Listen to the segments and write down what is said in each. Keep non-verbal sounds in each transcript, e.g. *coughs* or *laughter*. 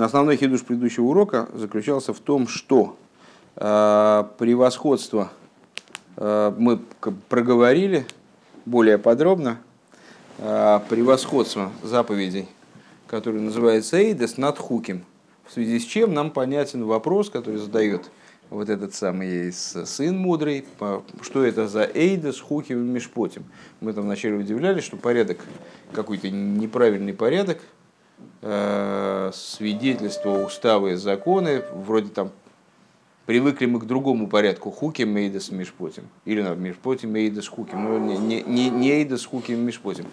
Основной хидуш предыдущего урока заключался в том, что э, превосходство э, мы проговорили более подробно, э, превосходство заповедей, который называется Эйдес над Хуким, в связи с чем нам понятен вопрос, который задает вот этот самый сын мудрый, что это за Эйдес, Хуким и Мишпотим. Мы там вначале удивлялись, что порядок, какой-то неправильный порядок, свидетельства, уставы, законы, вроде там привыкли мы к другому порядку, хуки мейдес мишпотим, или на мишпотим мейдес хуким, но не, не, не, не эйдес хуким мишпотим.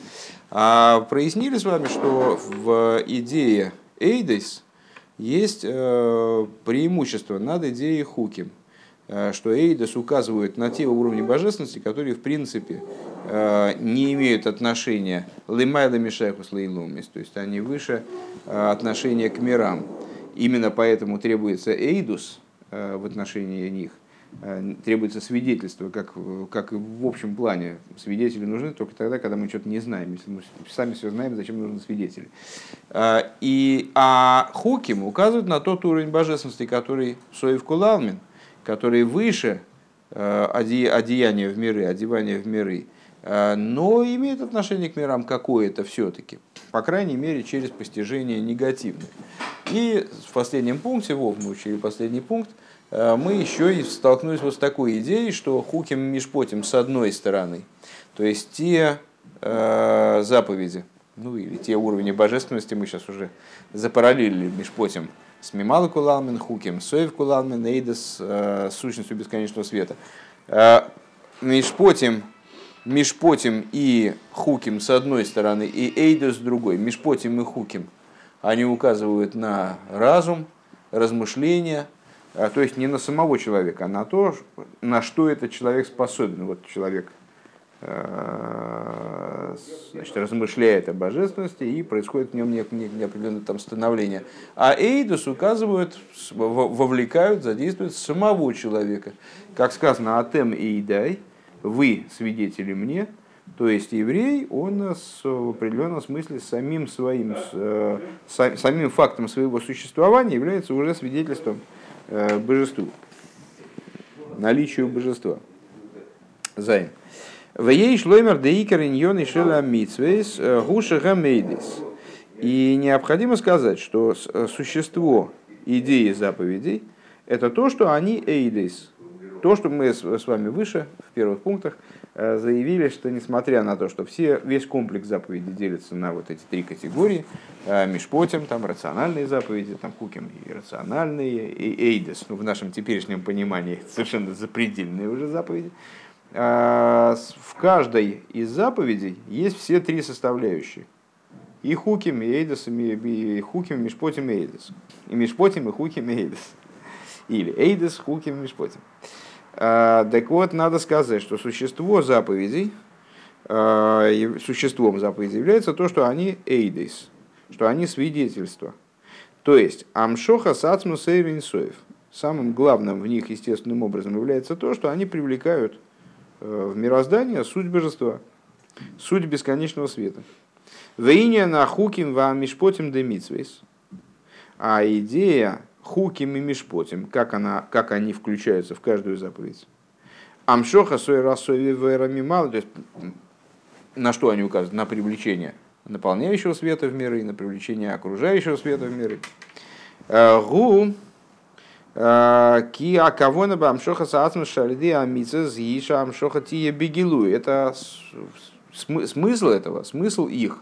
А прояснили с вами, что в идее эйдес есть э, преимущество над идеей хуким. Э, что Эйдос указывают на те уровни божественности, которые в принципе э, не имеют отношения лимайла мишайхус лейлумис, то есть они выше э, отношения к мирам. Именно поэтому требуется Эйдус в отношении них, требуется свидетельство, как, как в общем плане. Свидетели нужны только тогда, когда мы что-то не знаем. Если мы сами все знаем, зачем нужны свидетели. И, а Хуким указывают на тот уровень божественности, который Соев Кулалмин, которые выше э, одеяния в миры, одевания в миры, э, но имеют отношение к мирам какое-то все-таки, по крайней мере, через постижение негативное. И в последнем пункте, Вов, мы учили последний пункт, э, мы еще и столкнулись вот с такой идеей, что хуким мишпотим с одной стороны, то есть те э, заповеди, ну или те уровни божественности мы сейчас уже запараллелили мишпотим, с Мималы Кулалмен Хуким, Соев Кулалмен Эйдес э, сущностью бесконечного света. Э, Мишпотим, Мишпотим и Хуким с одной стороны и Эйдес с другой, Мишпотим и Хуким, они указывают на разум, размышления, э, то есть не на самого человека, а на то, на что этот человек способен. Вот человек значит, размышляет о божественности и происходит в нем определенное там становление. А эйдус указывают, вовлекают, задействуют самого человека. Как сказано, атем эйдай, вы свидетели мне, то есть еврей, он в определенном смысле самим своим, э, самим фактом своего существования является уже свидетельством э, божеству, наличию божества. Займ. Вей шлоймер деикер иньон и шела митсвейс э, гуша гамейдис. И необходимо сказать, что э, существо идеи заповедей – это то, что они эйдис. То, что мы с вами выше, в первых пунктах, э, заявили, что несмотря на то, что все, весь комплекс заповедей делится на вот эти три категории, мишпотим, там рациональные заповеди, там куким иррациональные, и эйдес, ну, в нашем теперешнем понимании *laughs* совершенно запредельные уже заповеди, в каждой из заповедей есть все три составляющие. И хуким, и эйдес, и хуким, мишпотим, и эйдес. И мишпотим, и хуким, и эйдес. Или эйдес, хуким, мишпотим. А, так вот, надо сказать, что существо заповедей, а, существом заповедей является то, что они эйдес, что они свидетельства. То есть, амшоха сацму сейринсоев. Самым главным в них естественным образом является то, что они привлекают в мироздание суть божества, суть бесконечного света. Вейня на хуким ва мишпотим де митсвейс. А идея хуким и мишпотим, как, она, как они включаются в каждую заповедь. Амшоха сой расови мало, то есть на что они указывают? На привлечение наполняющего света в миры, на привлечение окружающего света в миры. Э, гу Ки акавона бы амшоха саатм шальди амица зиша амшоха тия бегилу. Это смысл этого, смысл их,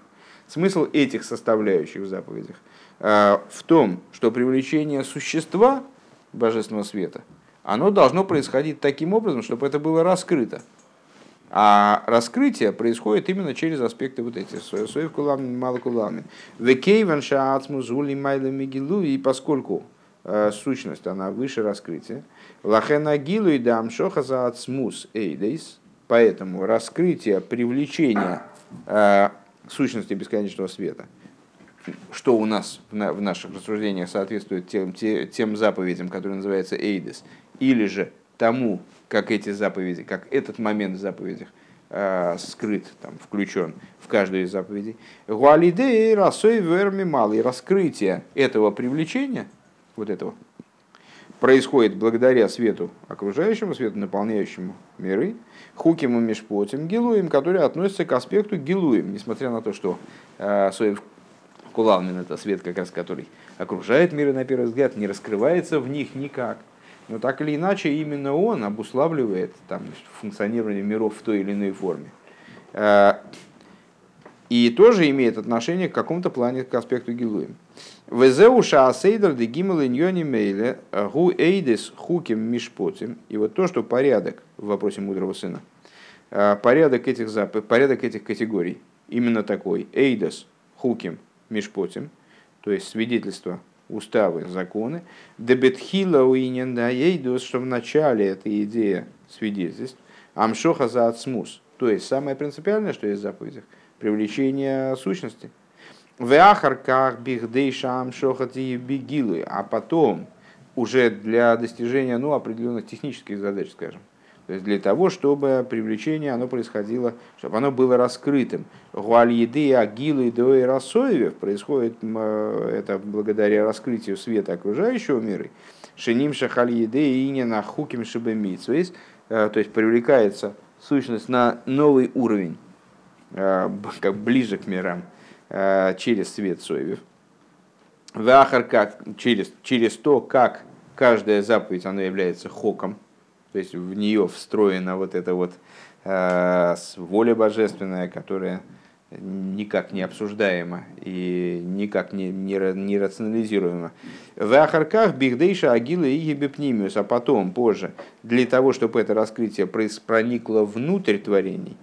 смысл этих составляющих в заповедях э, в том, что привлечение существа божественного света, оно должно происходить таким образом, чтобы это было раскрыто. А раскрытие происходит именно через аспекты вот эти. Соев кулами, мало кулами. Векейван шаацму. И поскольку Э, сущность, она выше раскрытия. Лахена гилу и дам шоха за ацмус эйдейс. Поэтому раскрытие, привлечение э, сущности бесконечного света, что у нас в, на, в наших рассуждениях соответствует тем, те, тем заповедям, которые называются эйдес, или же тому, как эти заповеди, как этот момент в заповедях э, скрыт, там, включен в каждую из заповедей. Гуалиде и расой верми малый. Раскрытие этого привлечения, вот этого, происходит благодаря свету окружающему, свету наполняющему миры, хуким и мешпотим, гилуем, которые относятся к аспекту гилуем, несмотря на то, что э, Соев Кулалмин это свет, как раз который окружает миры на первый взгляд, не раскрывается в них никак. Но так или иначе, именно он обуславливает там, функционирование миров в той или иной форме. И тоже имеет отношение к какому-то плане, к аспекту Гилуем. Везеуша асейдер де гимел иньони мейле гу эйдес хуким мишпотим. И вот то, что порядок в вопросе мудрого сына, э, порядок этих, зап... порядок этих категорий именно такой. Эйдес хуким мишпотим, то есть свидетельство, уставы, законы. Дебетхила уинен да эйдус, что в начале эта идея свидетельств. Амшоха за. То есть самое принципиальное, что есть в заповедях, привлечение сущности – в ахарках бихдейшам шохати бегилы, а потом уже для достижения ну, определенных технических задач, скажем. То есть для того, чтобы привлечение оно происходило, чтобы оно было раскрытым. Гуальеды, агилы, дои, рассоевев происходит это благодаря раскрытию света окружающего мира. Шиним шахальеды и не на хуким шибемитсвейс. Э, то есть привлекается сущность на новый уровень, э, *laughs* как ближе к мирам Э, через свет Соевев. Вахар как через, через то, как каждая заповедь она является хоком, то есть в нее встроена вот эта вот э, воля божественная, которая никак не обсуждаема и никак не, не, не рационализируема. В Ахарках Бихдейша Агила и Ебепнимиус, а потом, позже, для того, чтобы это раскрытие проникло внутрь творений,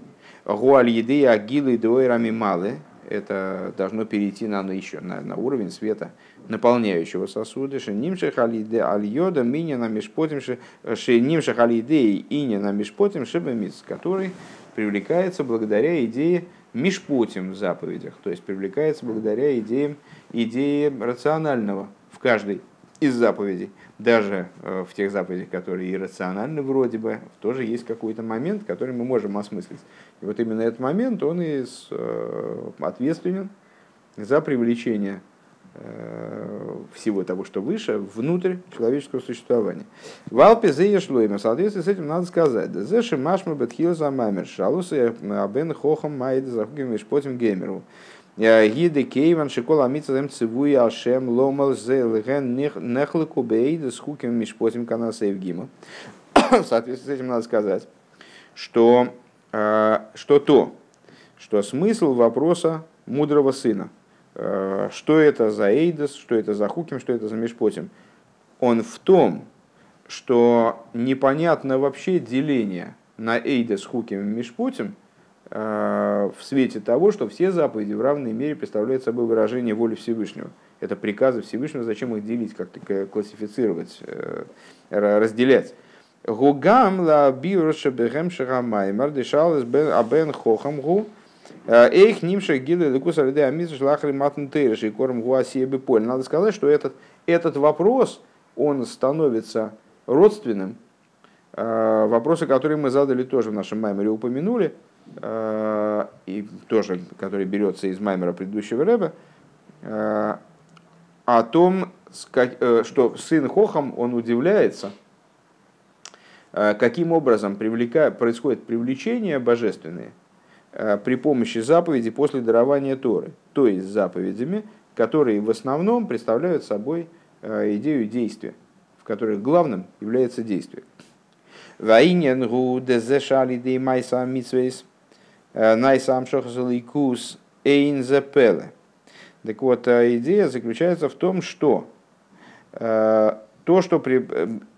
Гуаль Еды Агилы Дуэрами Малы, это должно перейти на, на, еще, на, на уровень света, наполняющего сосуды. Нимших алиде альода миня на мешпотим нимших алиде иня на мешпотим шибамис, который привлекается благодаря идее мишпотим в заповедях, то есть привлекается благодаря идеям, идее рационального в каждой из заповедей. Даже э, в тех заповедях, которые иррациональны вроде бы, тоже есть какой-то момент, который мы можем осмыслить. И вот именно этот момент, он и э, ответственен за привлечение э, всего того, что выше, внутрь человеческого существования. В Алпе шлойма, в соответствии с этим надо сказать, да зеши машма бетхил за мамер, шалусы абен хохам майд захуким вишпотим геймеру. Гиды кейван шикол амица зем цивуи ашем ломал зе леген нехлыку бейда с хуким мишпотим канаса евгима. *coughs* В соответствии с этим надо сказать, что Э, что то, что смысл вопроса мудрого сына, э, что это за Эйдос, что это за Хуким, что это за Мешпотим, он в том, что непонятно вообще деление на Эйдос, Хуким и Мешпотим э, в свете того, что все заповеди в равной мере представляют собой выражение воли Всевышнего. Это приказы Всевышнего, зачем их делить, как-то классифицировать, разделять. Гугам ла биуроша бехем шагамаймар дешалес бен абен хохам гу. Эйх нимша гилы лекус алиде амис шлахри матн тейрши корм гуасие поль. Надо сказать, что этот, этот вопрос, он становится родственным. Вопросы, которые мы задали тоже в нашем маймере, упомянули, и тоже, который берется из маймера предыдущего рэба, о том, что сын Хохам, он удивляется – Э, каким образом происходит привлечение божественное э, при помощи заповеди после дарования Торы, то есть заповедями, которые в основном представляют собой э, идею действия, в которых главным является действие. Ваинен гу дезешали дей майса митсвейс найсам шохазаликус эйн зепеле. Так вот, идея заключается в том, что то, что при,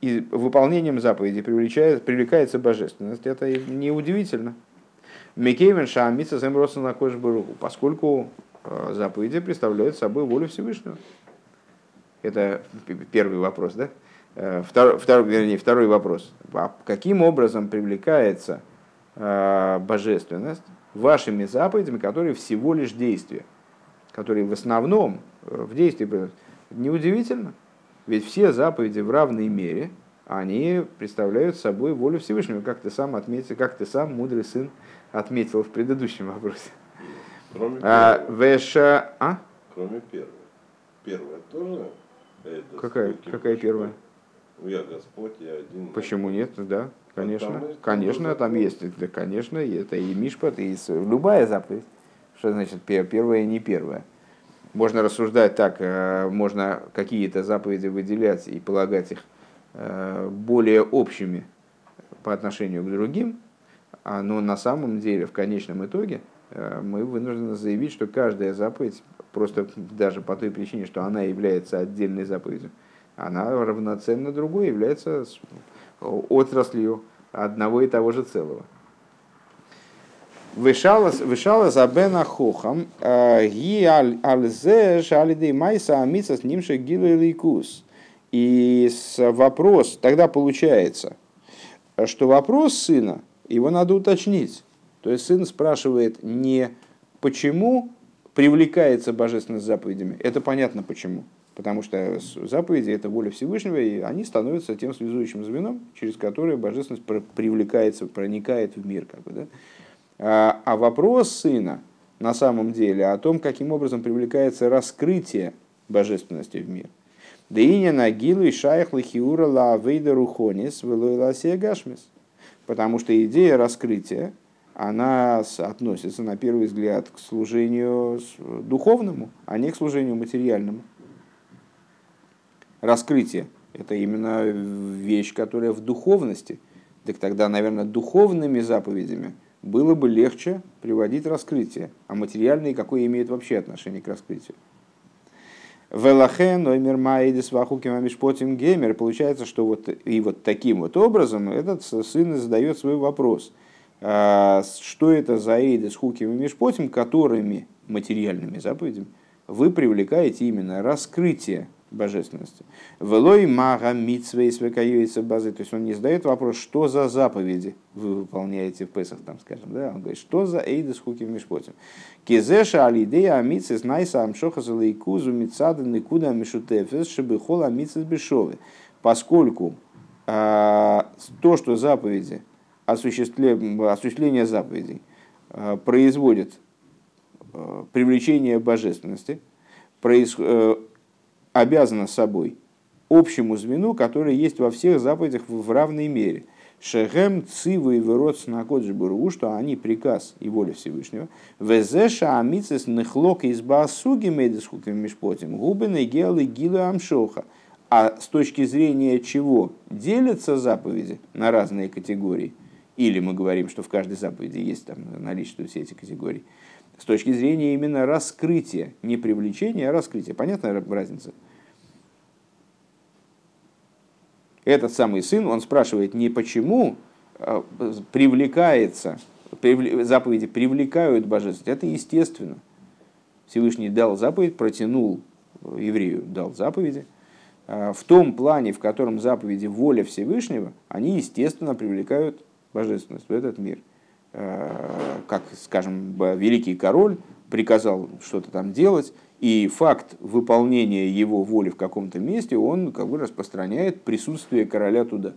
и выполнением заповеди привлекает, привлекается божественность, это не удивительно. Микейвен Шамица Земроса на Кошбаруху, поскольку э, заповеди представляют собой волю Всевышнего. Это первый вопрос, да? Э, второй, второй, вернее, второй вопрос. А каким образом привлекается э, божественность вашими заповедями, которые всего лишь действия, которые в основном в действии Неудивительно. Ведь все заповеди в равной мере они представляют собой волю Всевышнего, как ты сам отметил, как ты сам, мудрый сын, отметил в предыдущем вопросе. Кроме А, первого. Веша... А? Кроме первого. Первая тоже? это Какая, какая первая? Я Господь, я один. Почему нет? Да, конечно. там Конечно, там есть. Да, конечно, это и Мишпат, и любая заповедь. Что значит пе- первая и не первая? Можно рассуждать так, э, можно какие-то заповеди выделять и полагать их э, более общими по отношению к другим, а, но на самом деле, в конечном итоге, э, мы вынуждены заявить, что каждая заповедь, просто даже по той причине, что она является отдельной заповедью, она равноценно другой, является отраслью одного и того же целого. Вышалас вышалас абена хохам э, ги аль альзе шалиды майса амица с ним гилы лейкус. И вопрос, тогда получается, что вопрос сына, его надо уточнить. То есть сын спрашивает не почему привлекается божественность заповедями, это понятно почему. Потому что заповеди – это воля Всевышнего, и они становятся тем связующим звеном, через которое божественность пр- привлекается, проникает в мир. Как бы, да? А а вопрос сына на самом деле о том, каким образом привлекается раскрытие божественности в мир. Деиня нагилу и шайх лихиура ла вейда рухонис велуэласия гашмис. Потому что идея раскрытия, она относится на первый взгляд к служению духовному, а не к служению материальному. Раскрытие – это именно вещь, которая в духовности. Так тогда, наверное, духовными заповедями было бы легче приводить раскрытие, а материальные какое имеет вообще отношение к раскрытию. Велахен, номер Маидис Вахуким Амишпотим Геймер. Получается, что вот и вот таким вот образом этот сын задает свой вопрос. А, Что это за Эйдис Хуким и Мишпотим, которыми материальными заповедями вы привлекаете именно раскрытие божественности. Велой мага митсвей свекаюется базы. То есть он не задает вопрос, что за заповеди вы выполняете в Песах, там, скажем. Да? Он говорит, что за эйдес хуки мишпотим. Кизеша алидея амитсис найса амшоха залейкузу митсада никуда мишутефес шебихол амитсис бешовы. Поскольку а, то, что заповеди, осуществле- осуществление заповедей а, производит а, привлечение божественности, проис- э, обязана собой общему звену, которое есть во всех заповедях в равной мере. Шехем циву и вырод снакоджи буру, что они приказ и воля Всевышнего. Везеша амицес нехлок из басуги медисхуким мишпотим губины гелы гилы амшоха. А с точки зрения чего делятся заповеди на разные категории, или мы говорим, что в каждой заповеди есть там наличие все эти категории, с точки зрения именно раскрытия, не привлечения, а раскрытия. Понятная разница? Этот самый сын, он спрашивает не почему а, привлекается, привле- заповеди привлекают божественность. Это естественно. Всевышний дал заповедь, протянул еврею, дал заповеди. А, В том плане, в котором заповеди воля Всевышнего, они, естественно, привлекают божественность в этот мир. А, Как, скажем, великий король приказал что-то там делать, и факт выполнения его воли в каком-то месте, он как бы распространяет присутствие короля туда.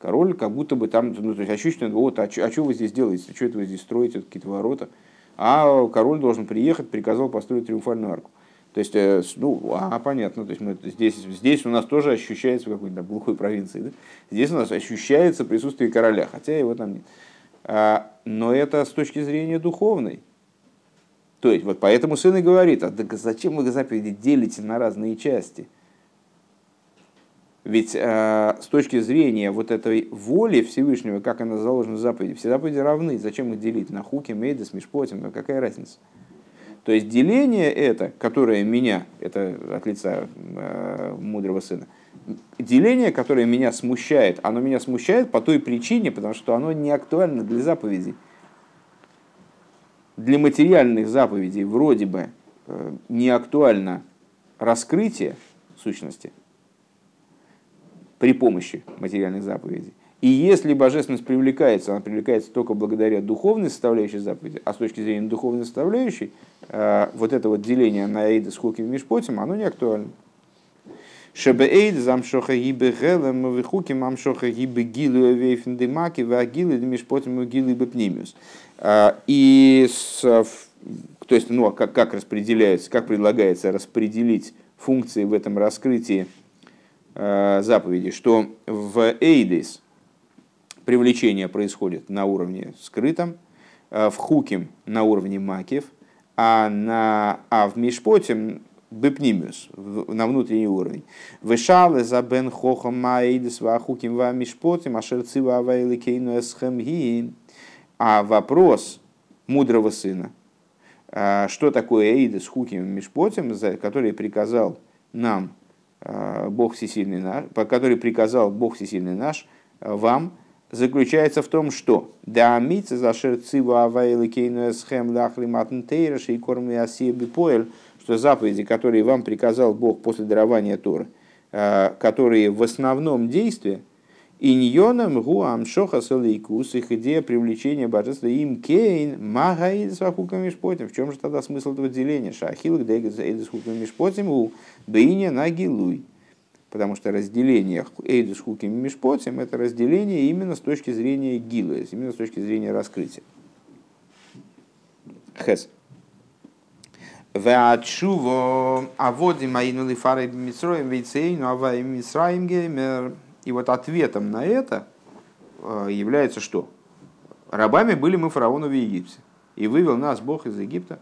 Король как будто бы там, ну, то есть ощущение, вот, а что вы здесь делаете, что это вы здесь строите, какие-то ворота. А король должен приехать, приказал построить триумфальную арку. То есть, э, ну, а, понятно, то есть мы здесь, здесь у нас тоже ощущается в какой-то глухой провинции, да? здесь у нас ощущается присутствие короля, хотя его там нет. А, но это с точки зрения духовной. То есть, вот поэтому сын и говорит, а так зачем вы заповеди делите на разные части? Ведь э, с точки зрения вот этой воли Всевышнего, как она заложена в заповеди, все заповеди равны. Зачем их делить на хуки, мейдес, мишпотим? Ну, какая разница? То есть деление это, которое меня, это от лица э, мудрого сына, деление, которое меня смущает, оно меня смущает по той причине, потому что оно не актуально для заповедей. Для материальных заповедей вроде бы э, не актуально раскрытие сущности при помощи материальных заповедей. И если божественность привлекается, она привлекается только благодаря духовной составляющей заповеди, а с точки зрения духовной составляющей, э, вот это вот деление на Эйда с Хуким и Мишпотим, оно не актуально. Шебе эйд замшоха гибе гелем вихуки мамшоха гибе гилу вейфен демаки вагилы демишпотим гилы бепнимиус. И с, то есть, ну, а как, как распределяется, как предлагается распределить функции в этом раскрытии заповеди, что в эйдис привлечение происходит на уровне скрытом, в хуким на уровне макив, а, на, а в мишпоте бепнимиус, на внутренний уровень. Вышалы за бен хохом маидис вахуким ва мишпотим, ашерцива авайли кейну эсхем А вопрос мудрого сына, а, что такое эйдис хуким мишпотим, который приказал нам а, Бог Всесильный наш, который приказал Бог Всесильный наш вам, заключается в том, что да мица зашер цива авайлы кейну эсхем лахли матн и корми асиби поэль, что заповеди, которые вам приказал Бог после дарования Торы, э, которые в основном действия, иньоном гуам шоха салейкус, их идея привлечения божества им кейн магаид с вахуками шпотим. В чем же тогда смысл этого деления? Шахил где с хуками шпотим у бейне нагилуй. Потому что разделение эйдус хуками мишпотим это разделение именно с точки зрения гилы, именно с точки зрения раскрытия. Хес. Веачуво аводи маину лифары митсроем вейцейну авай митсраим геймер. И вот ответом на это э, является что? Рабами были мы фараону в Египте. И вывел нас Бог из Египта.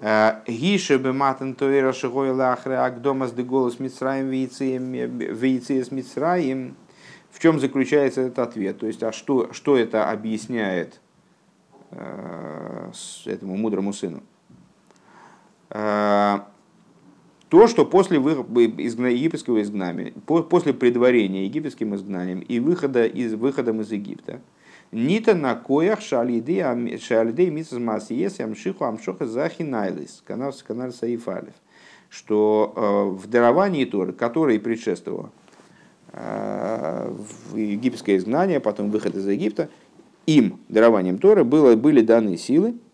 Э, Гише бематен тоира шигой лахре агдомас де голос митсраим вейцеес митсраим. В чем заключается этот ответ? То есть, а что, что это объясняет э, этому мудрому сыну? Э, то, что после египетского изгнания, после предварения египетским изгнанием и выхода из, выходом из Египта, Нита на коях шалидей мисс масиес амшиху амшоха захинайлис канал канал саифалев что э, в даровании Торы, которое предшествовало э, в египетское изгнание, потом выход из Египта, им, дарованием Торы, было, были даны силы, Э,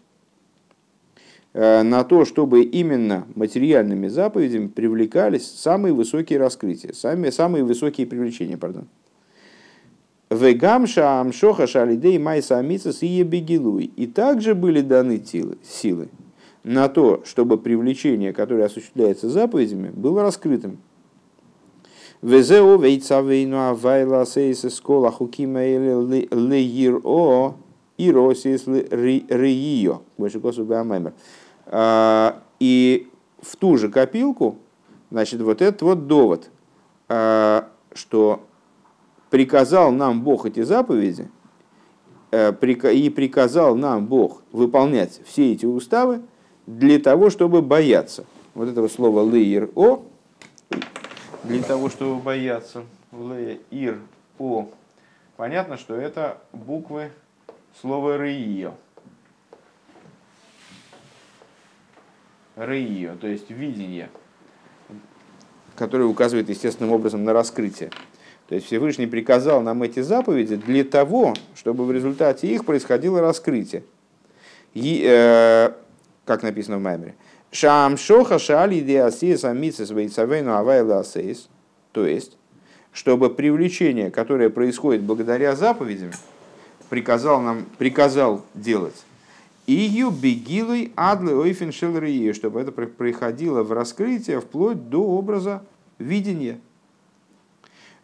на то, чтобы именно материальными заповедями привлекались самые высокие раскрытия, самые, самые высокие привлечения. Пардон. Вегамша амшоха шалидей майса амицас и ебегилуй. И также были даны силы на то, чтобы привлечение, которое осуществляется заповедями, было раскрытым. Везео вейцавейну авайла сейса скола хукима леир о и росис риио. Больше косу беамаймер. А, и в ту же копилку, значит, вот этот вот довод, а, что приказал нам Бог эти заповеди, э, и приказал нам Бог выполнять все эти уставы для того, чтобы бояться. Вот этого слова лейер о, для того, чтобы бояться. Лейер о. Понятно, что это буквы слова рейо. Рейо, то есть видение, которое указывает естественным образом на раскрытие. То есть Всевышний приказал нам эти заповеди для того, чтобы в результате их происходило раскрытие. И, э, как написано в Маймере. Шам шоха шали диасис амицис вейцавейну авайла асейс. То есть, чтобы привлечение, которое происходит благодаря заповедям, приказал нам, приказал делать Ию бегилой адлы ойфен шелрие, чтобы это происходило в раскрытие вплоть до образа видения.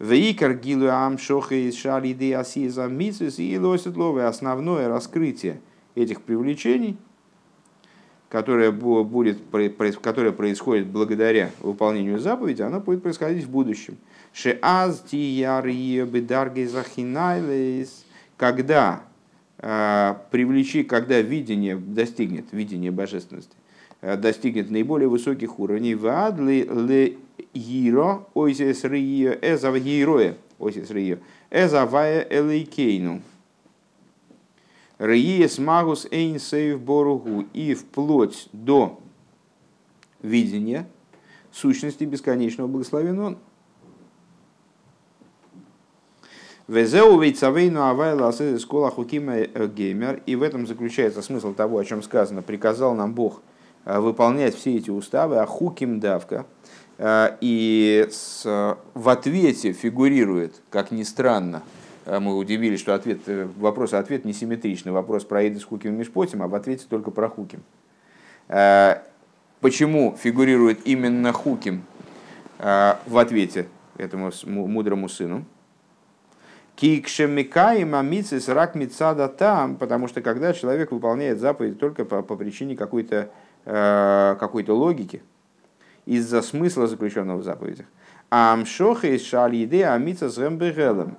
Вейкар гилу ам шоха из шалиды асиза митсис и лоситловое основное раскрытие этих привлечений, которое, будет, которое происходит благодаря выполнению заповеди, оно будет происходить в будущем. Шеаз тияр бедарги захинайлес, когда Э, привлечи, когда видение достигнет, видение божественности, э, достигнет наиболее высоких уровней, вадли ле гиро ойсес рио эзав гироя, ойсес рио, эзавая элейкейну. Риес магус эйн сейв боругу и вплоть до видения сущности бесконечного благословен Везеу вейцавейну авайла скола хукима э, геймер. И в этом заключается смысл того, о чем сказано. Приказал нам Бог э, выполнять все эти уставы, а хуким давка. И с, в ответе фигурирует, как ни странно, мы удивились, что ответ, вопрос ответ несимметричный. Вопрос про Эйдес Хуким и Мишпотим, а в ответе только про Хуким. Почему фигурирует именно Хуким в ответе этому мудрому сыну? Кикшемикаем амицис рак мицада там, потому что когда человек выполняет заповедь только по, по причине какой-то э, какой логики, из-за смысла заключенного в заповедях. Амшоха из шалиде амица с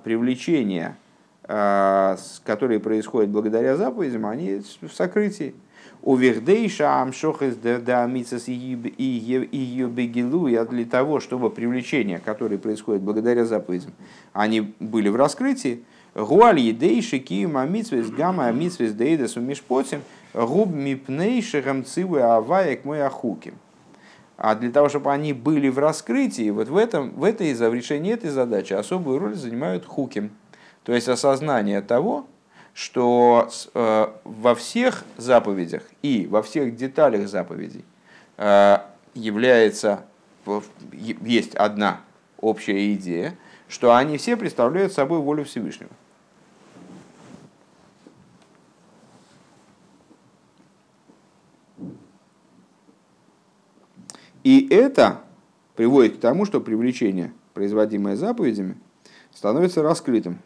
привлечение, э, которые происходят благодаря заповедям, они в сокрытии. У Вердейша Амшохес Дамицас и Юбегилуя для того, чтобы привлечения, которые происходят благодаря заповедям, они были в раскрытии. Гуаль Едейши Кием Амитсвес Гамма Амитсвес Дейдас Умишпотим Губ Мипнейши Гамцивы Аваек Мой Ахуким. А для того, чтобы они были в раскрытии, вот в, этом, в этой, в решении этой задачи особую роль занимают хуким. То есть осознание того, что э, во всех заповедях и во всех деталях заповедей э, является, есть одна общая идея, что они все представляют собой волю Всевышнего. И это приводит к тому, что привлечение, производимое заповедями, становится раскрытым.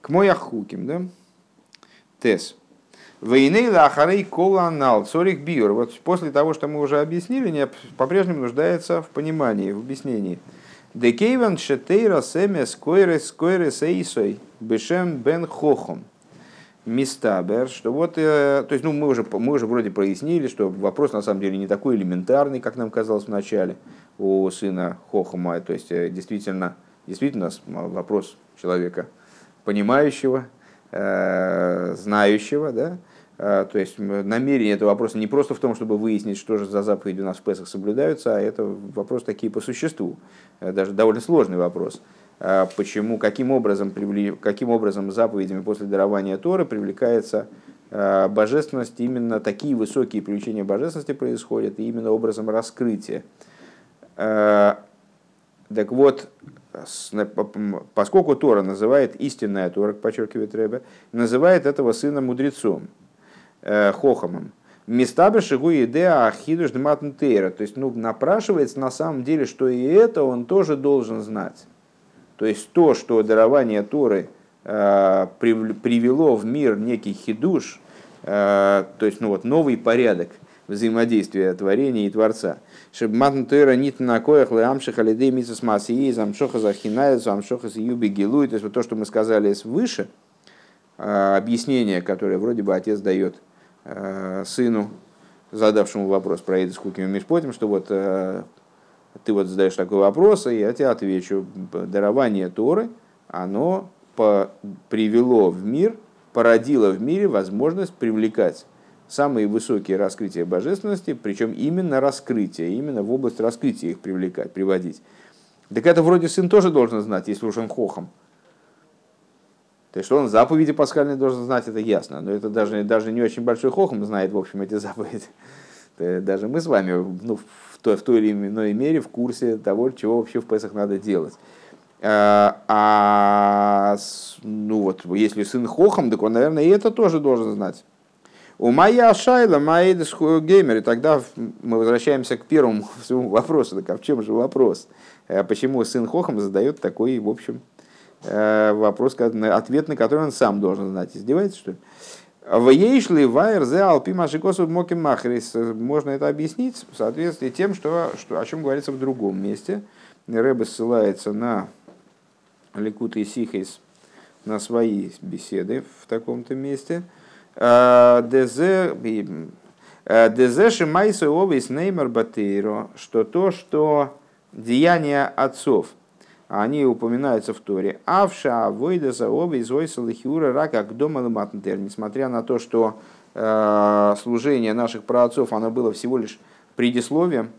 К мояхуким, да? Тес. Вейнейла ахарей коланал цорих биор. Вот после того, что мы уже объяснили, не по-прежнему нуждается в понимании, в объяснении. Декейван шетейра семя скойре скойре сейсой бешем бен хохом. Мистабер, что вот, э, то есть, ну, мы уже, мы уже вроде прояснили, что вопрос на самом деле не такой элементарный, как нам казалось в начале у сына Хохома, то есть, э, действительно, действительно вопрос человека понимающего, э, знающего, да, э, то есть намерение этого вопроса не просто в том, чтобы выяснить, что же за заповеди у нас в Песах соблюдаются, а это вопрос такие по существу, э, даже довольно сложный вопрос. Почему, каким образом, каким образом заповедями после дарования Торы привлекается божественность, именно такие высокие привлечения божественности происходят, и именно образом раскрытия. Так вот, поскольку Тора называет истинная Тора, подчеркивает Рэбе, называет этого сына мудрецом, э, хохомом. Местабе шигу идея ахидуш дматнтейра. То есть ну, напрашивается на самом деле, что и это он тоже должен знать. То есть то, что дарование Торы э, привело в мир некий хидуш, э, то есть ну, вот, новый порядок взаимодействия творения и Творца – Шебматн Тойра нит на коях леамших алидей мисас масии, замшоха захинает, замшоха юби гилуй. То есть вот то, что мы сказали свыше, а, объяснение, которое вроде бы отец дает а, сыну, задавшему вопрос про Эйдис Куким Мишпотим, что вот а, ты вот задаешь такой вопрос, и я тебе отвечу. Дарование Торы, оно привело в мир, породило в мире возможность привлекать самые высокие раскрытия божественности, причем именно раскрытие, именно в область раскрытия их привлекать, приводить. Так это вроде сын тоже должен знать, если уж он хохом. То есть, он заповеди пасхальные должен знать, это ясно. Но это даже, даже не очень большой хохом знает, в общем, эти *laughs* заповеди. Даже мы с вами ну, в, той, в той или иной мере в курсе того, чего вообще в Песах надо делать. А, а ну вот, если сын хохом, так он, наверное, и это тоже должен знать. У моя шайла, маэдис геймер. И тогда мы возвращаемся к первому *laughs* своему вопросу. Так а в чем же вопрос? Э, почему сын Хохам задает такой, в общем, э, вопрос, ответ на который он сам должен знать. Издевается, что ли? В ейшли вайер зе алпи машикосу моки махрис. Можно это объяснить в соответствии тем, что, что, о чем говорится в другом месте. Рэбе ссылается на Ликут и Сихейс, на свои беседы в таком-то месте – Дезе Шимайса Овис Неймар Батейро, что то, что деяния отцов, они упоминаются в Торе. Авша, Авойда, Заоба, Изойса, Лихиура, Рака, Гдома, Матнтер. Несмотря на то, что э, служение наших праотцов, оно было всего лишь предисловием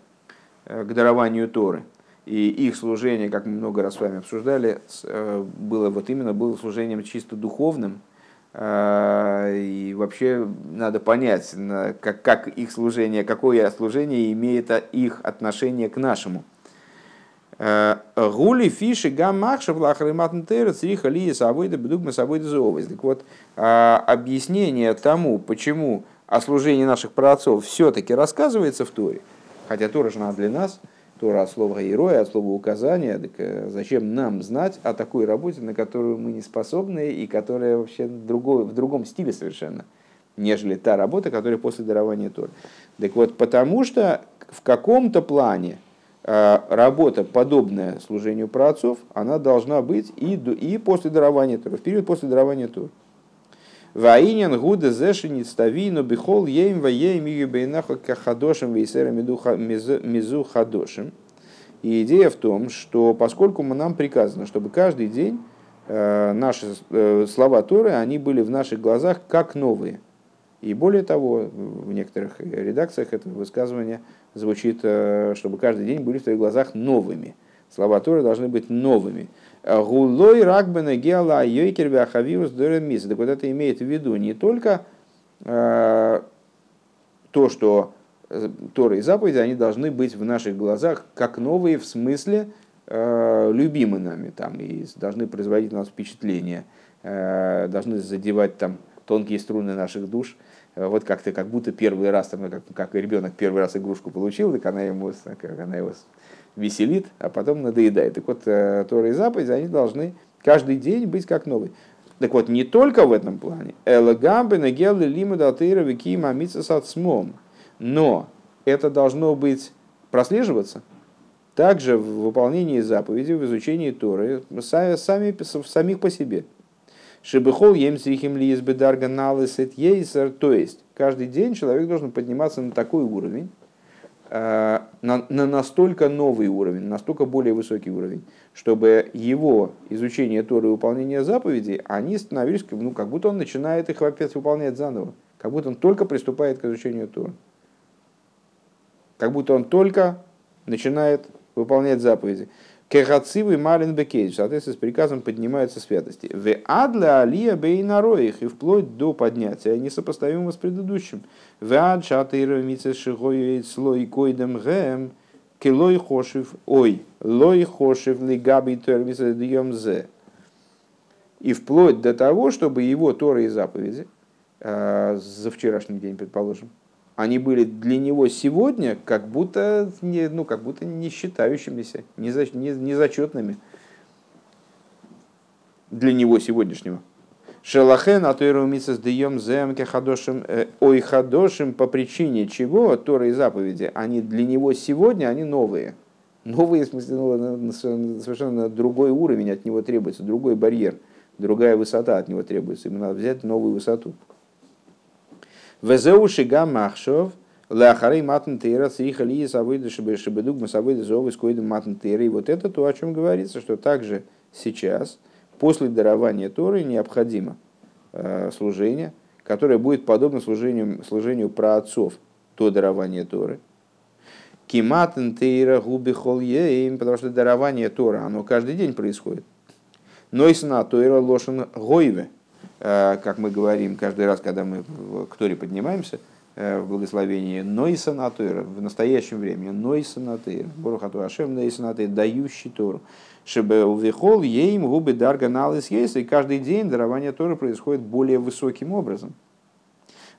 э, к дарованию Торы. И их служение, как мы много раз с вами обсуждали, э, было вот именно было служением чисто духовным, Э, и вообще надо понять, как, как их служение, какое служение имеет их отношение к нашему. Э, Гули фиши гаммахшев лахриматнтер цриха ли савойда бедугма савойда зоовыз. Так вот, объяснение тому, почему о служении наших праотцов все-таки рассказывается в Торе, хотя Тора же надо для нас – Тора от слова героя, от слова указания. Так э, зачем нам знать о такой работе, на которую мы не способны и которая вообще другой, в другом стиле совершенно, нежели та работа, которая после дарования Торы. Так вот, потому что в каком-то плане э, работа, подобная служению праотцов, она должна быть и, и после дарования Торы, в период после дарования Торы. Ваинен гуда зешени ставину бихол ейм ваейм юбейнаху кахадошим вейсера мизу хадошим. И идея в том, что поскольку нам приказано, чтобы каждый день э, наши э, слова Торы, они были в наших глазах как новые. И более того, в некоторых редакциях это высказывание звучит, э, чтобы каждый день были в твоих глазах новыми. Слова Торы должны быть новыми. Гулой ракбена геала йойкер бяхавиус доремис. Так вот это имеет в виду не только э, то, что э, Торы и заповеди, они должны быть в наших глазах как новые в смысле э, любимы нами, там, и должны производить на нас впечатление, э, должны задевать там тонкие струны наших душ. Э, вот как-то как будто первый раз, там, как, как ребенок первый раз игрушку получил, так она ему, как она его веселит, а потом надоедает. Так вот, э, Тора и заповеди, они должны каждый день быть как новый. Так вот, не только в этом плане. Элагамбы. Но это должно быть прослеживаться также в выполнении заповедей, в изучении Торы, сами, сами, самих по себе. Шибыхол емсрихим ли из бедарга налысет ейсер. То есть, каждый день человек должен подниматься на такой уровень, на, на настолько новый уровень, настолько более высокий уровень, чтобы его изучение Торы и выполнение заповедей, они становились, ну, как будто он начинает их опять выполнять заново, как будто он только приступает к изучению Торы. Как будто он только начинает выполнять заповеди. Кехацивый малин бекейдж, соответственно, с приказом поднимаются святости. В адля алия бейнароих, и вплоть до поднятия, несопоставимо с предыдущим. В ад шатыра мице шигой слой койдем гэм, килой хошив, ой, лой хошив ли габи термиса зе. И вплоть до того, чтобы его Торы и заповеди, э, за вчерашний день, предположим, они были для него сегодня как будто не, ну, как будто не считающимися, не, за, не, не зачетными для него сегодняшнего. Шелахен атуэру мисас даем земке хадошим, э, ой хадошим по причине чего Торы и заповеди, они для него сегодня, они новые. Новые, в смысле, ну, совершенно другой уровень от него требуется, другой барьер, другая высота от него требуется. Ему надо взять новую высоту. Везеу шига махшов, Лахарей матн тейра цриха ли савыда шебедугма савыда зовы скойдем матн тейра. И вот это то, о чем говорится, что также сейчас, после дарования Торы, необходимо э, служение, которое будет подобно служению, служению праотцов до дарования Торы. Киматн тейра губи хольеем, потому что дарование Тора, оно каждый день происходит. Нойсна тойра лошен гойве, как мы говорим каждый раз, когда мы к Торе поднимаемся, э, в благословении Нойса Натыра, в настоящем времени Нойса Натыра, Борухату Ашем Нойса Натыра, дающий Тору. Чтобы увехол ейм губы дарга налыс есть, и каждый день дарование Торы происходит более высоким образом.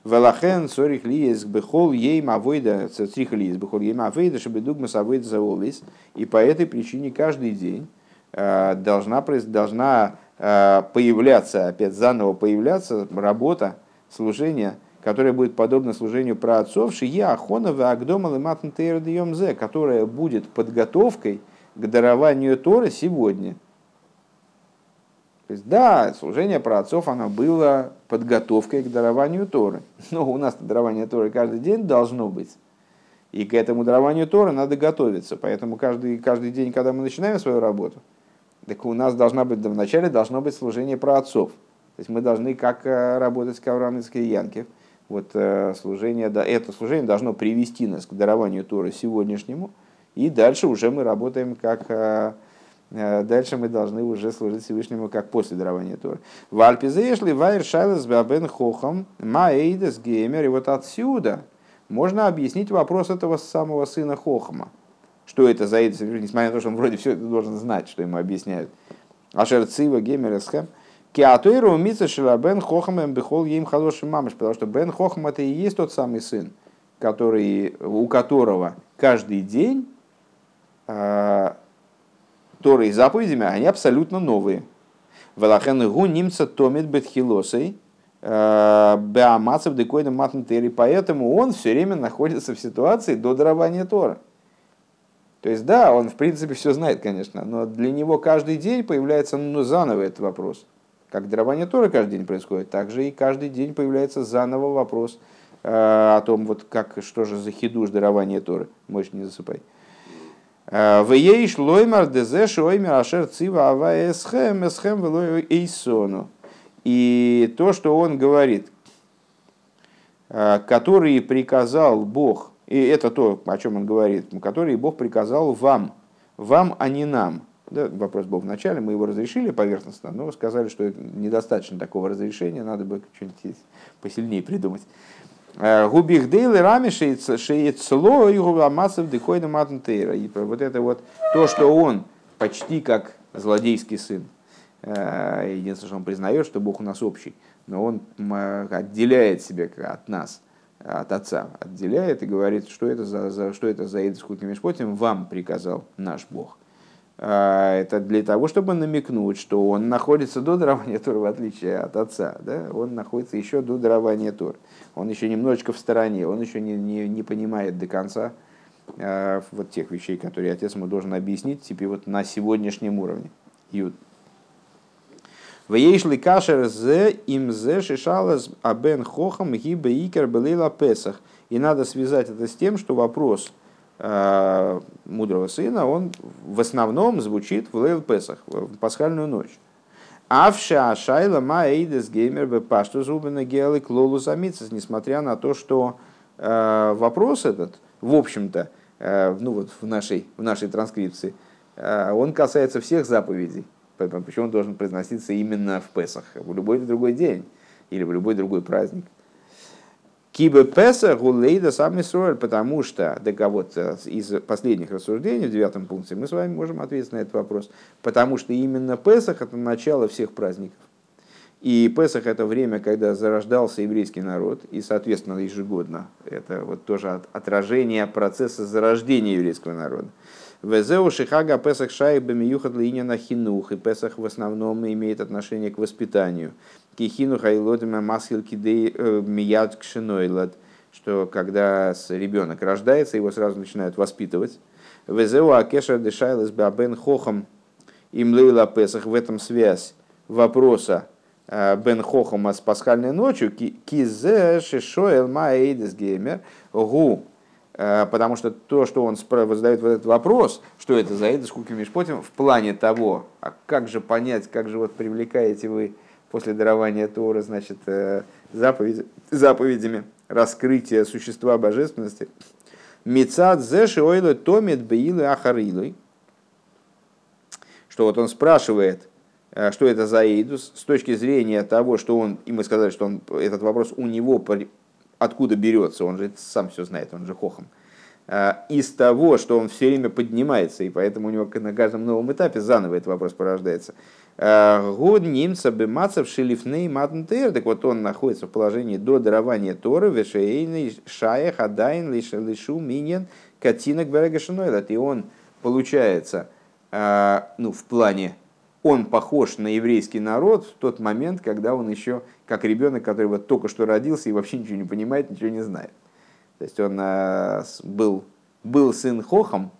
Велахен сорих лиес бехол ейм авойда, црих лиес бехол ейм авойда, чтобы дугмас авойда заовис. И по этой причине каждый день э, должна, должна Э, появляться, опять заново появляться работа, служение, которое будет подобно служению праотцов, Шия Ахонова Агдома Лематнтейрдиемзе, которая будет подготовкой к дарованию Торы сегодня. То есть, да, служение праотцов, оно было подготовкой к дарованию Торы. *laughs* Но у нас дарование Торы каждый день должно быть. И к этому дарованию Торы надо готовиться. Поэтому каждый, каждый день, когда мы начинаем свою работу, так у нас должна быть, вначале должно быть служение про отцов. То есть мы должны как э, работать с Кавраминской Янкев. Вот э, служение, да, это служение должно привести нас к дарованию Торы сегодняшнему. И дальше уже мы работаем как, э, дальше мы должны уже служить Всевышнему как после дарования Торы. В Альпизешли вайр шайлес бабен хохам маэйдес геймер. И вот отсюда можно объяснить вопрос этого самого сына Хохама. Что это за эйдес, несмотря на то, что он вроде все это должен знать, что ему объясняют. Ашер цива геймер эсхэм. Киатуиру умица шила бен хохам бихол ем халоши мамыш. Потому что бен хохам это и есть тот самый сын, который, у которого каждый день э, Торы и заповедями, они абсолютно новые. Велахен гу немца томит бетхилосой э, беамацев декойна матнтери. Поэтому он все время находится в ситуации до дарования Тора. То есть, да, он в принципе все знает, конечно, но для него каждый день появляется ну, заново этот вопрос. Как дарование Тора каждый день происходит, так же и каждый день появляется заново вопрос э, о том, вот как, что же за хидуш дарование Торы. Можешь не засыпай. Э, в ейш лоймар дезе шоймер ашер цива ава эсхем эсхем велой эйсону. И то, что он говорит, э, который приказал Бог, и это то, о чем он говорит, который Бог приказал вам, вам, а не нам. Да, вопрос был в начале, мы его разрешили поверхностно, но сказали, что недостаточно такого разрешения, надо бы что-нибудь посильнее придумать. Э, Губих дейлы рами шеецло и губамасов декойна матнтейра. И вот это вот то, что он почти как злодейский сын. Э, единственное, что он признает, что Бог у нас общий, но он отделяет себя от нас, от отца, отделяет и говорит, что это за, за, что это за Эдискут Мишпотим вам приказал наш Бог. А, это для того, чтобы намекнуть, что он находится до дарования Тора, в отличие от отца. Да? Он находится еще до дарования Тора. Он еще немножечко в стороне, он еще не, не, не понимает до конца э, вот тех вещей, которые отец ему должен объяснить, теперь вот на сегодняшнем уровне. Юд. Вейшли кашер зе им зе шишалас абен хохам гибе икер белила песах. И надо связать это с тем, что вопрос – Э, мудрого сына, он в основном звучит в Лейл Песах, в пасхальную ночь. Авша Шайла Маэйдес Геймер Бепашту Зубина Геалы Клолу Замицес, несмотря на то, что э, вопрос этот, в общем-то, э, ну вот в нашей, в нашей транскрипции, э, он касается всех заповедей. Почему он должен произноситься именно в Песах, в любой другой день или в любой другой праздник. Кибе Песа Гулейда сам Исруэль, потому что, да вот э, из последних рассуждений в девятом пункте мы с вами можем ответить на этот вопрос, потому что именно Песах это начало всех праздников. И Песах это время, когда зарождался еврейский народ, и, соответственно, ежегодно это вот тоже отражение процесса зарождения еврейского народа. Везеу Шихага Песах Шайба Миюхат Линя Хинух, и Песах в основном имеет отношение к воспитанию. Кихину хайлодима масхил кидей э, мияд кшинойлад, что когда ребенок рождается, его сразу начинают воспитывать. Везеу акеша дешайлас бабен хохам им лейла песах. В этом связь вопроса э, бен хохама с пасхальной ночью. Кизе шишоэл маэйдес геймер гу потому что то, что он задает вот этот вопрос, что это за это скуки мишпотим, в плане того, а как же понять, как же вот привлекаете вы после дарования Тора, значит, э, заповедь, заповедями раскрытия существа божественности. Мицад зеши ойлы томит беилы ахарилой. Что вот он спрашивает, э, что это за Эйдус, с точки зрения того, что он, и мы сказали, что он, этот вопрос у него откуда берется, он же сам все знает, он же хохом. Э, из того, что он все время поднимается, и поэтому у него на каждом новом этапе заново этот вопрос порождается. Год немца бемацев шелифней матнтер. Так вот он находится в положении до дарования Торы, вешейный шаях адайн лишу миньен катинок берегашинойлат. И он получается, э, ну, в плане, он похож на еврейский народ в тот момент, когда он еще как ребенок, который вот только что родился и вообще ничего не понимает, ничего не знает. То есть он э, был, был сын Хохом,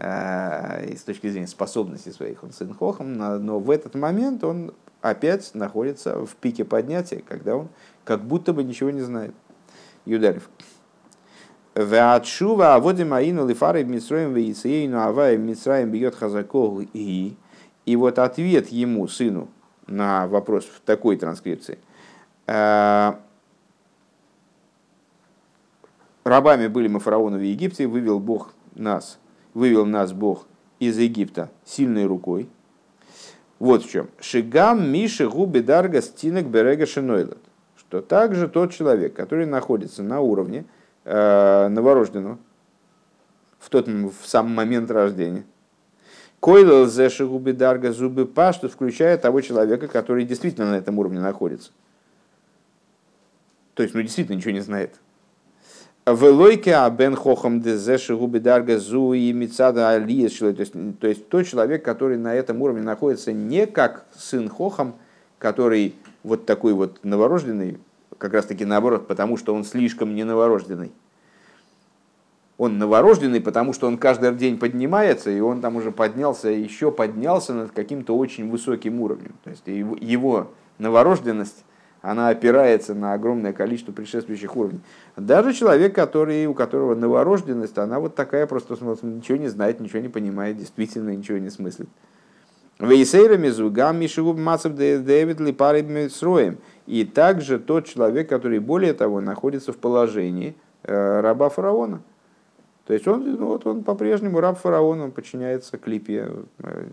Э, с точки зрения способностей своих он сын Хохом, но в этот момент он опять находится в пике поднятия, когда он как будто бы ничего не знает. Юдарев. Веатшува аводим аину лифары митсроем вейцеину авая митсраем бьет хазакол и и вот ответ ему, сыну, на вопрос в такой транскрипции. Э, Рабами были мы фараону в Египте, вывел Бог нас вывел нас Бог из Египта сильной рукой. Вот в чем. Шигам Миши Губи Дарга Стинек Берега Шинойлет. Что также тот человек, который находится на уровне э, новорожденного в тот в сам момент рождения. Койлал зеши губи дарга зубы пашту, включая того человека, который действительно на этом уровне находится. То есть, ну, действительно ничего не знает. Велойке абен хохам дезеши губи дарга зу и мицада алиес. То есть, то есть тот человек, который на этом уровне находится не как сын хохам, который вот такой вот новорожденный, как раз таки наоборот, потому что он слишком не новорожденный. Он новорожденный, потому что он каждый день поднимается, и он там уже поднялся, еще поднялся над каким-то очень высоким уровнем. То есть его новорожденность она опирается на огромное количество предшествующих уровней. Даже человек, который, у которого новорожденность, она вот такая просто ничего не знает, ничего не понимает, действительно ничего не смыслит. И также тот человек, который более того находится в положении э, раба фараона. То есть он, ну, вот он по-прежнему раб фараона, он подчиняется клипе, э,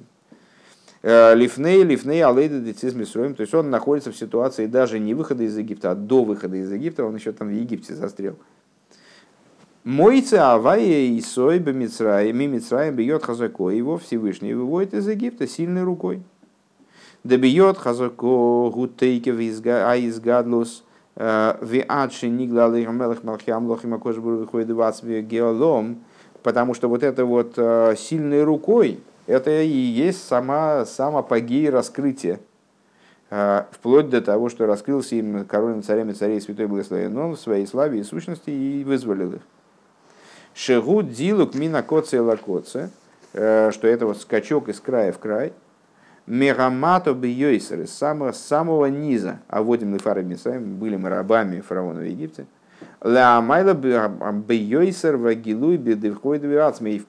Э, лифней, лифней, алейда, децизм То есть он находится в ситуации даже не выхода из Египта, а до выхода из Египта, он еще там в Египте застрял. Мойце Авая и Сой Бемицраем, Мимицраем бьет Хазако, его Всевышний выводит из Египта сильной рукой. Да бьет Хазако Гутейке Аизгадлус, э, Виадши Нигла Алейхамелах Малхиам Лохим Акошбур выходит Геолом, потому что вот это вот э, сильной рукой, это и есть сама, сам апогей раскрытия. А, вплоть до того, что раскрылся им королем царями царей святой благословен он в своей славе и сущности и вызволил их. Шегу дилук мина коце лакоце, э, что это вот скачок из края в край. Мегамато бьёйсер, из самого, самого низа, а водим лифары были мы рабами фараона в Египте, Лаамайла бейойсер вагилуй бедывхой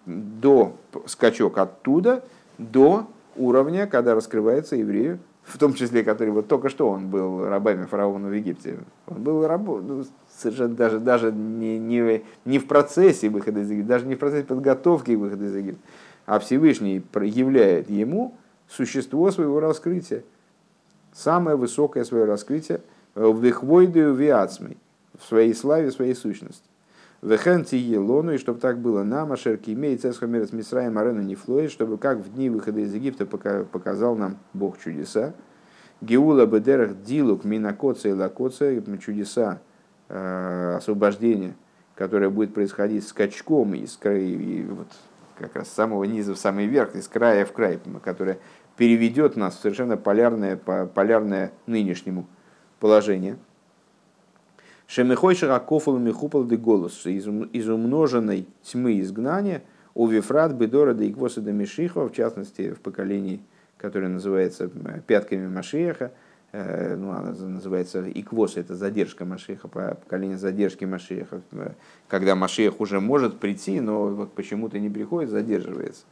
до скачок оттуда до уровня, когда раскрывается еврею, в том числе, который вот только что он был рабами фараона в Египте. Он был рабом, ну, совершенно даже, даже не, не, не в процессе выхода из Египта, даже не в процессе подготовки выхода из Египта, а Всевышний проявляет ему существо своего раскрытия, самое высокое свое раскрытие в вихвойдию виацмой в своей славе, в своей сущности. Вехенти елону, и чтобы так было нам, Ашерки имеет цесхомерец Мисраем Арену Нефлоид, чтобы как в дни выхода из Египта показал нам Бог чудеса. Геула бедерах дилук минакоца и лакоца, чудеса э, освобождения, которое будет происходить скачком края, и вот как раз с самого низа в самый верх, из края в край, которое переведет нас в совершенно полярное, полярное нынешнему положение – Шемихой шаракофал михупал де голос, из умноженной тьмы изгнания, у Вифрат, Бедора, да Игвоса, да Мишиха, в частности, в поколении, которое называется э, пятками Машиеха, ну, она называется Иквос, это задержка Машеха, поколение задержки Машеха, э, когда Машех уже может прийти, но вот почему-то не приходит, задерживается.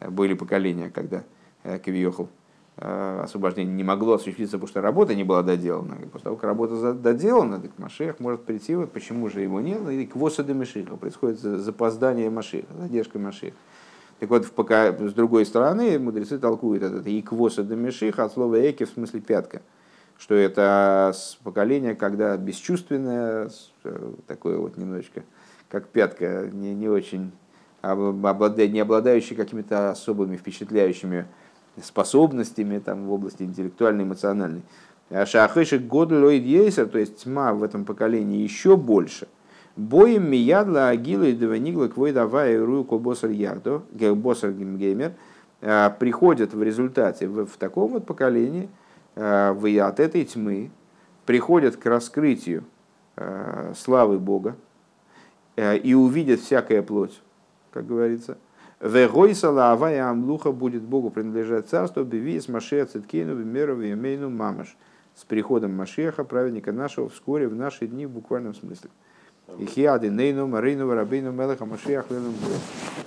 Были поколения, когда Кавиохал Э, освобождение не могло осуществиться, потому что работа не была доделана. И после того, как работа доделана, так Машех может прийти, вот почему же его нет, и к восаде Машеха происходит запоздание Машеха, задержка Машеха. Так вот, пока, с другой стороны, мудрецы толкуют этот иквоса до мешиха от слова эки в смысле пятка, что это поколение, когда бесчувственное, э, такое вот немножечко, как пятка, не, не очень, обладая, не обладающее какими-то особыми впечатляющими способностями там, в области интеллектуальной, эмоциональной. А шахышек году лоид ейсер, то есть тьма в этом поколении еще больше. Боем миядла агила и деванигла квой давай руку босар ядо, босар геймер, а, приходят в результате в, в таком вот поколении, а, в, от этой тьмы, приходят к раскрытию а, славы Бога и увидят всякая плоть, как говорится – Вегойсала авая амлуха будет Богу принадлежать царство, бивис Машея Циткейну, Бимеру, Вимейну, Мамаш. С приходом Машеха, праведника нашего, вскоре в наши дни в буквальном смысле. Ихиады Нейну, Марину, Рабейну, Мелеха, Машеях, Лену,